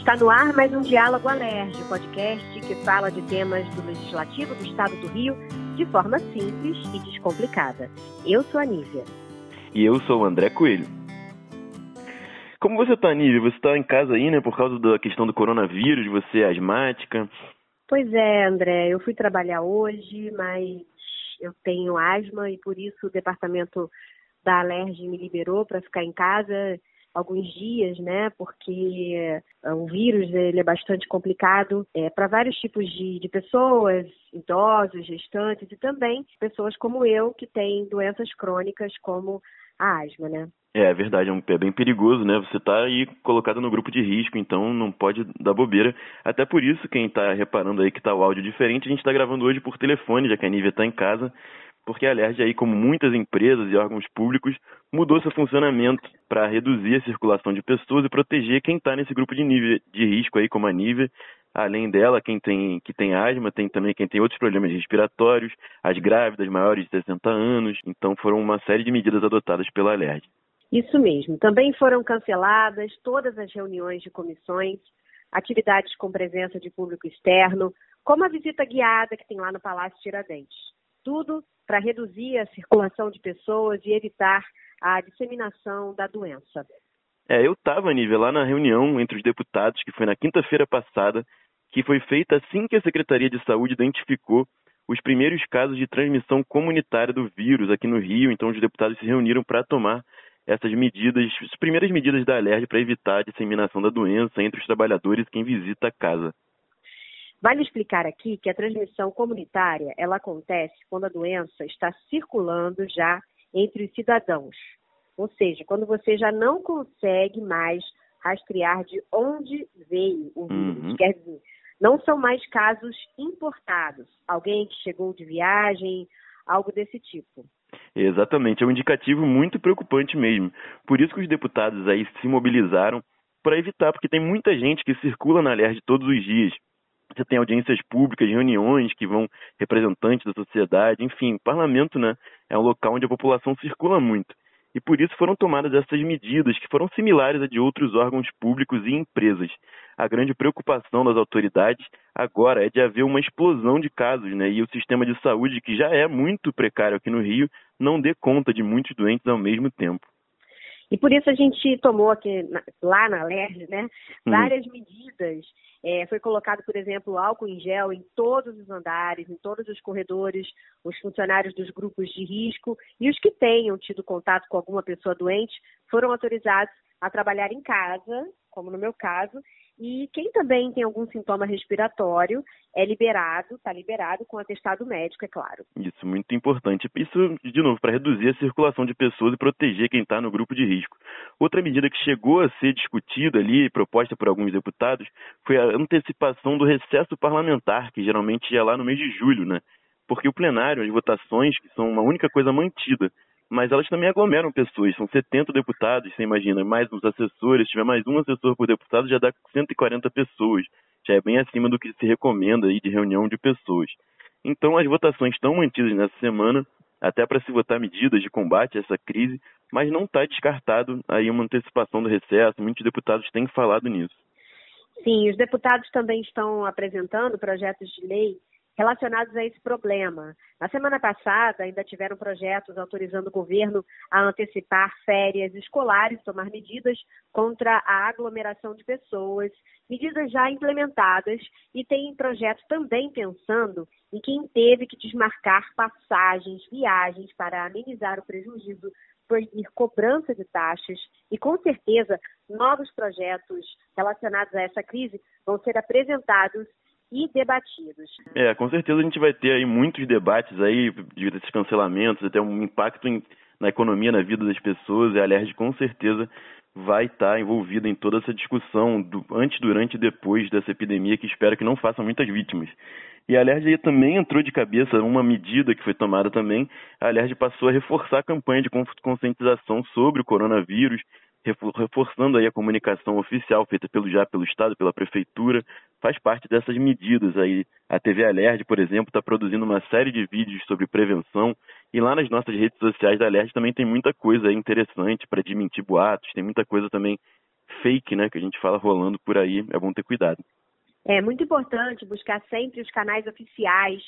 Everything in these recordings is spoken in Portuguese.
Está no ar mais um Diálogo Alerge, podcast que fala de temas do Legislativo do Estado do Rio de forma simples e descomplicada. Eu sou a Nívia. E eu sou o André Coelho. Como você está, Nívia? Você está em casa aí, né, por causa da questão do coronavírus, você é asmática. Pois é, André, eu fui trabalhar hoje, mas eu tenho asma e por isso o departamento da Alerj me liberou para ficar em casa alguns dias, né? Porque eh, o vírus ele é bastante complicado é, para vários tipos de, de pessoas, idosos, gestantes e também pessoas como eu que têm doenças crônicas como a asma, né? É, é verdade, é, é bem perigoso, né? Você está aí colocado no grupo de risco, então não pode dar bobeira. Até por isso, quem está reparando aí que está o áudio diferente, a gente está gravando hoje por telefone, já que a Nívia está em casa porque a Alerj, aí, como muitas empresas e órgãos públicos, mudou seu funcionamento para reduzir a circulação de pessoas e proteger quem está nesse grupo de, nível, de risco, aí, como a Nívia. Além dela, quem tem, que tem asma, tem também quem tem outros problemas respiratórios, as grávidas maiores de 60 anos. Então, foram uma série de medidas adotadas pela Alerj. Isso mesmo. Também foram canceladas todas as reuniões de comissões, atividades com presença de público externo, como a visita guiada que tem lá no Palácio Tiradentes. Tudo para reduzir a circulação de pessoas e evitar a disseminação da doença. É, eu estava, Nívia, lá na reunião entre os deputados, que foi na quinta-feira passada, que foi feita assim que a Secretaria de Saúde identificou os primeiros casos de transmissão comunitária do vírus aqui no Rio. Então, os deputados se reuniram para tomar essas medidas, as primeiras medidas da alerta para evitar a disseminação da doença entre os trabalhadores e quem visita a casa. Vale explicar aqui que a transmissão comunitária ela acontece quando a doença está circulando já entre os cidadãos. Ou seja, quando você já não consegue mais rastrear de onde veio o vírus. Uhum. Quer dizer, não são mais casos importados. Alguém que chegou de viagem, algo desse tipo. Exatamente, é um indicativo muito preocupante mesmo. Por isso que os deputados aí se mobilizaram para evitar, porque tem muita gente que circula na LERJ todos os dias, você tem audiências públicas, reuniões que vão representantes da sociedade, enfim, o parlamento né, é um local onde a população circula muito. E por isso foram tomadas essas medidas que foram similares a de outros órgãos públicos e empresas. A grande preocupação das autoridades agora é de haver uma explosão de casos, né? E o sistema de saúde, que já é muito precário aqui no Rio, não dê conta de muitos doentes ao mesmo tempo. E por isso a gente tomou aqui, lá na LERJ, né, hum. várias hum. medidas. É, foi colocado, por exemplo, álcool em gel em todos os andares, em todos os corredores, os funcionários dos grupos de risco e os que tenham tido contato com alguma pessoa doente foram autorizados a trabalhar em casa, como no meu caso, e quem também tem algum sintoma respiratório é liberado, está liberado com atestado médico, é claro. Isso, muito importante. Isso, de novo, para reduzir a circulação de pessoas e proteger quem está no grupo de risco. Outra medida que chegou a ser discutida ali, proposta por alguns deputados, foi a antecipação do recesso parlamentar, que geralmente é lá no mês de julho, né? Porque o plenário, as votações, que são uma única coisa mantida, mas elas também aglomeram pessoas. São 70 deputados, você imagina, mais uns assessores. Se tiver mais um assessor por deputado, já dá 140 pessoas. Já é bem acima do que se recomenda aí de reunião de pessoas. Então, as votações estão mantidas nessa semana, até para se votar medidas de combate a essa crise, mas não está descartado aí uma antecipação do recesso. Muitos deputados têm falado nisso. Sim, os deputados também estão apresentando projetos de lei relacionados a esse problema. Na semana passada, ainda tiveram projetos autorizando o governo a antecipar férias escolares, tomar medidas contra a aglomeração de pessoas, medidas já implementadas, e tem projeto também pensando em quem teve que desmarcar passagens, viagens para amenizar o prejuízo proibir cobrança de taxas e, com certeza, novos projetos relacionados a essa crise vão ser apresentados e debatidos. É, com certeza a gente vai ter aí muitos debates aí desses cancelamentos, até um impacto em, na economia, na vida das pessoas, e a LERJ com certeza vai estar envolvida em toda essa discussão do, antes, durante e depois dessa epidemia, que espero que não faça muitas vítimas. E a LERJ também entrou de cabeça uma medida que foi tomada também. A LERJ passou a reforçar a campanha de conscientização sobre o coronavírus reforçando aí a comunicação oficial feita pelo já pelo Estado, pela Prefeitura, faz parte dessas medidas aí. A TV Alerd, por exemplo, está produzindo uma série de vídeos sobre prevenção e lá nas nossas redes sociais da Alerd também tem muita coisa interessante para desmentir boatos, tem muita coisa também fake, né, que a gente fala rolando por aí, é bom ter cuidado. É muito importante buscar sempre os canais oficiais,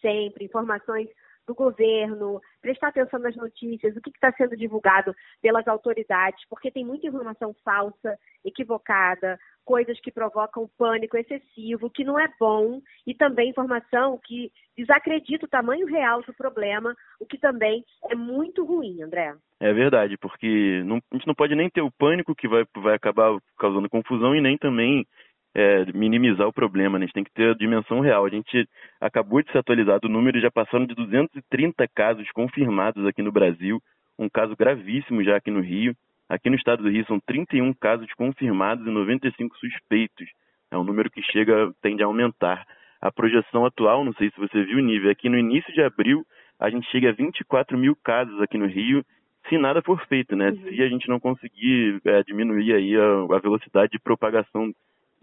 sempre, informações do governo, prestar atenção nas notícias, o que está sendo divulgado pelas autoridades, porque tem muita informação falsa, equivocada, coisas que provocam pânico excessivo, que não é bom, e também informação que desacredita o tamanho real do problema, o que também é muito ruim, André. É verdade, porque não, a gente não pode nem ter o pânico que vai, vai acabar causando confusão e nem também é, minimizar o problema, né? A gente tem que ter a dimensão real. A gente acabou de se atualizar do número, já passaram de 230 casos confirmados aqui no Brasil, um caso gravíssimo já aqui no Rio. Aqui no estado do Rio são 31 casos confirmados e 95 suspeitos. É um número que chega, tende a aumentar. A projeção atual, não sei se você viu o nível, é que no início de abril a gente chega a 24 mil casos aqui no Rio, se nada for feito, né? Uhum. Se a gente não conseguir é, diminuir aí a, a velocidade de propagação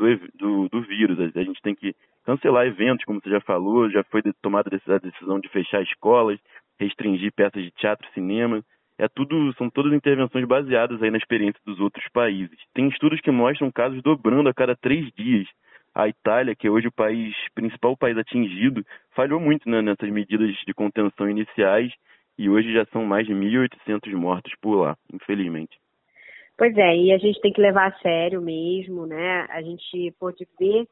do, do, do vírus. A gente tem que cancelar eventos, como você já falou, já foi tomada a decisão de fechar escolas, restringir peças de teatro cinema. É tudo, são todas intervenções baseadas aí na experiência dos outros países. Tem estudos que mostram casos dobrando a cada três dias. A Itália, que é hoje o país principal país atingido, falhou muito né, nessas medidas de contenção iniciais e hoje já são mais de 1.800 mortos por lá, infelizmente. Pois é, e a gente tem que levar a sério mesmo, né? A gente pôde ver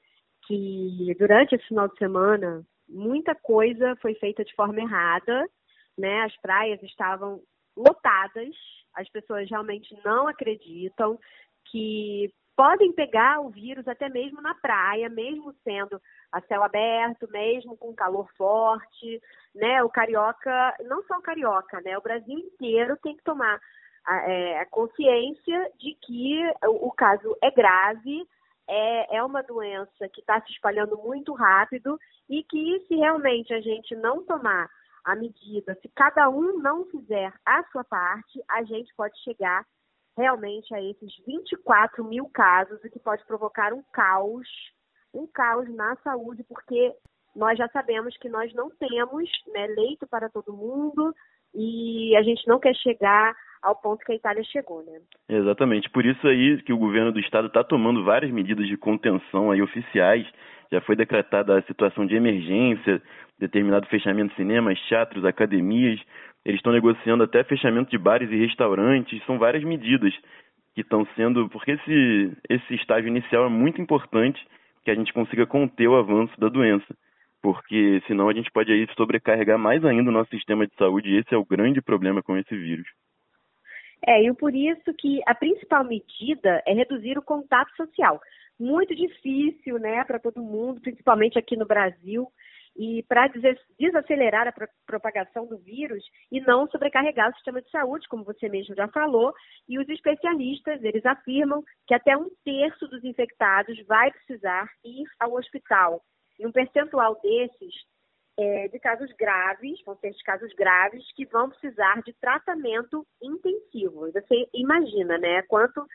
que durante esse final de semana muita coisa foi feita de forma errada, né? As praias estavam lotadas, as pessoas realmente não acreditam que podem pegar o vírus até mesmo na praia, mesmo sendo a céu aberto, mesmo com calor forte, né? O carioca, não só o carioca, né? O Brasil inteiro tem que tomar a, é, a consciência de que o, o caso é grave, é, é uma doença que está se espalhando muito rápido e que se realmente a gente não tomar a medida, se cada um não fizer a sua parte, a gente pode chegar realmente a esses 24 mil casos, o que pode provocar um caos, um caos na saúde, porque nós já sabemos que nós não temos né, leito para todo mundo e a gente não quer chegar ao ponto que a Itália chegou, né? Exatamente. Por isso aí que o governo do estado está tomando várias medidas de contenção aí oficiais. Já foi decretada a situação de emergência, determinado fechamento de cinemas, teatros, academias. Eles estão negociando até fechamento de bares e restaurantes. São várias medidas que estão sendo, porque esse esse estágio inicial é muito importante que a gente consiga conter o avanço da doença porque senão a gente pode aí sobrecarregar mais ainda o nosso sistema de saúde e esse é o grande problema com esse vírus. É, e por isso que a principal medida é reduzir o contato social. Muito difícil, né, para todo mundo, principalmente aqui no Brasil, e para desacelerar a propagação do vírus e não sobrecarregar o sistema de saúde, como você mesmo já falou, e os especialistas, eles afirmam que até um terço dos infectados vai precisar ir ao hospital. E um percentual desses é, de casos graves, vão ser de casos graves que vão precisar de tratamento intensivo. Você imagina, né? Quanto,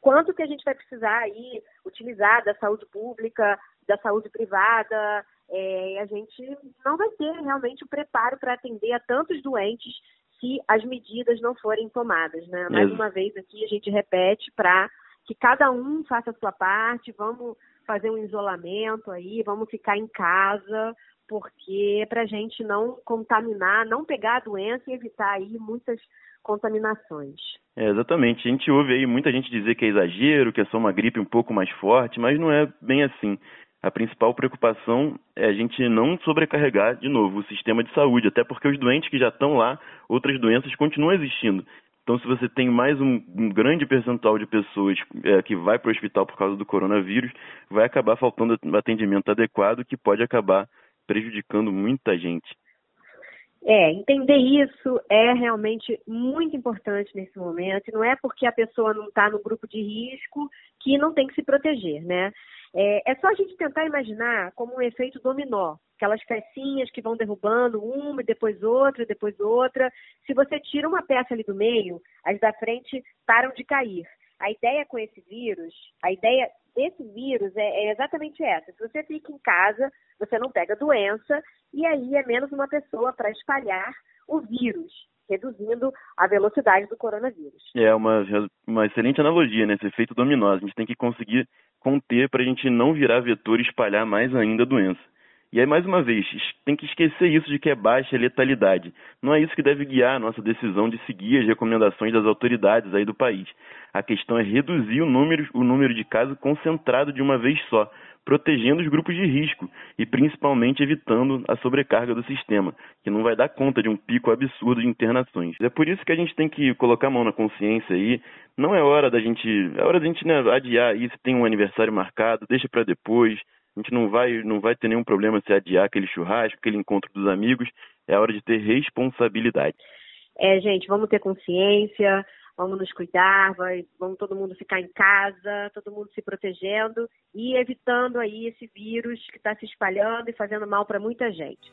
quanto que a gente vai precisar aí utilizar da saúde pública, da saúde privada. É, a gente não vai ter realmente o preparo para atender a tantos doentes se as medidas não forem tomadas, né? Mais uma vez aqui a gente repete para que cada um faça a sua parte, vamos fazer um isolamento aí, vamos ficar em casa, porque para a gente não contaminar, não pegar a doença e evitar aí muitas contaminações. É, exatamente. A gente ouve aí muita gente dizer que é exagero, que é só uma gripe um pouco mais forte, mas não é bem assim. A principal preocupação é a gente não sobrecarregar de novo o sistema de saúde, até porque os doentes que já estão lá, outras doenças continuam existindo. Então, se você tem mais um, um grande percentual de pessoas é, que vai para o hospital por causa do coronavírus, vai acabar faltando atendimento adequado, que pode acabar prejudicando muita gente. É, entender isso é realmente muito importante nesse momento. Não é porque a pessoa não está no grupo de risco que não tem que se proteger, né? É, é, só a gente tentar imaginar como um efeito dominó, aquelas pecinhas que vão derrubando uma e depois outra, depois outra. Se você tira uma peça ali do meio, as da frente param de cair. A ideia com esse vírus, a ideia desse vírus é, é exatamente essa. Se você fica em casa, você não pega doença e aí é menos uma pessoa para espalhar o vírus. reduzindo a velocidade do coronavírus. É uma, uma excelente analogia, né? Esse efeito dominó. A gente tem que conseguir conter para a gente não virar vetor e espalhar mais ainda a doença. E aí, mais uma vez, tem que esquecer isso de que é baixa letalidade. Não é isso que deve guiar a nossa decisão de seguir as recomendações das autoridades aí do país. A questão é reduzir o número, o número de casos concentrado de uma vez só, protegendo os grupos de risco e principalmente evitando a sobrecarga do sistema, que não vai dar conta de um pico absurdo de internações. É por isso que a gente tem que colocar a mão na consciência aí. Não é hora da gente, é hora da gente né, adiar se tem um aniversário marcado, deixa para depois. A gente não vai, não vai ter nenhum problema se adiar aquele churrasco, aquele encontro dos amigos. É hora de ter responsabilidade. É, gente, vamos ter consciência, vamos nos cuidar, vai, vamos todo mundo ficar em casa, todo mundo se protegendo e evitando aí esse vírus que está se espalhando e fazendo mal para muita gente.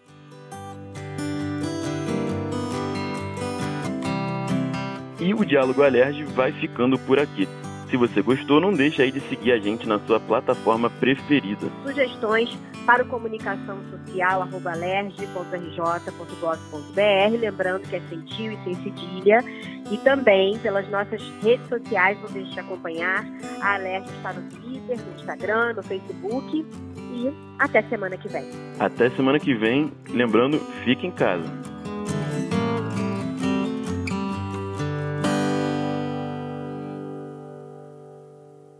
E o Diálogo Alerge vai ficando por aqui. Se você gostou, não deixe aí de seguir a gente na sua plataforma preferida. Sugestões para o comunicação social alerj.rj.gov.br, lembrando que é sem tio e sem cedilha, e também pelas nossas redes sociais, não deixe de acompanhar. A Alerj está no Twitter, no Instagram, no Facebook e até semana que vem. Até semana que vem, lembrando, fique em casa.